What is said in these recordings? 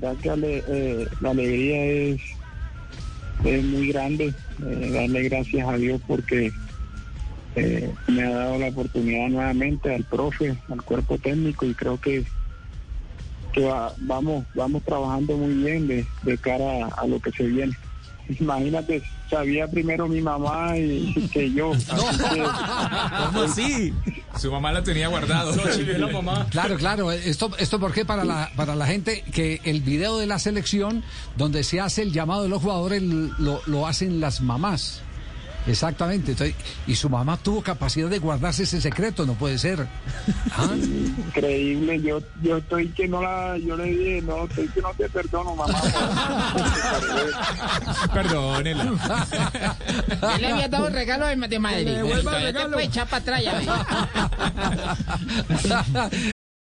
Verdad que eh, la alegría es, es muy grande. eh, darle gracias a Dios porque eh, me ha dado la oportunidad nuevamente al profe, al cuerpo técnico y creo que, que va- vamos, vamos trabajando muy bien de, cara a lo que se viene. Imagínate, sabía primero mi mamá y que yo. que- ¿Cómo así? Su mamá la tenía guardado. la mamá. Claro, claro. Esto, esto porque para la, para la gente que el video de la selección donde se hace el llamado de los jugadores lo, lo hacen las mamás. Exactamente. Entonces, y su mamá tuvo capacidad de guardarse ese secreto, no puede ser. Ah, increíble yo yo estoy que no la yo le dije no estoy que no te perdono mamá Perdónela. Yo le había dado regalo de, de Madrid. Todavía te puede echar para atrás, ya.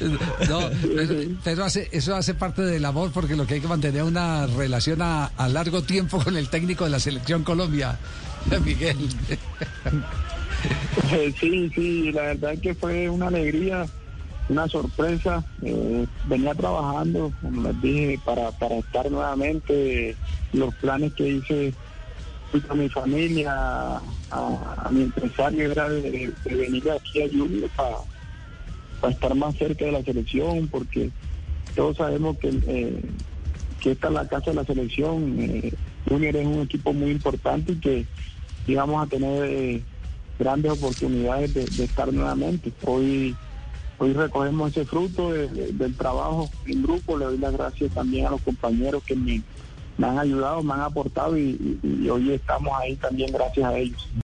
no, pero, pero hace, eso hace parte del amor porque lo que hay que mantener una relación a, a largo tiempo con el técnico de la selección Colombia, Miguel. Sí sí la verdad que fue una alegría una sorpresa eh, venía trabajando como les dije para para estar nuevamente los planes que hice con mi familia a, a mi empresario era de venir aquí a Junior para para estar más cerca de la selección, porque todos sabemos que, eh, que esta es la casa de la selección. Eh, Junior es un equipo muy importante y que íbamos a tener eh, grandes oportunidades de, estar nuevamente. Hoy hoy recogemos ese fruto de- de- del trabajo en grupo. Le doy las gracias también a los compañeros que me, han ayudado, me han aportado y hoy estamos ahí también gracias a ellos.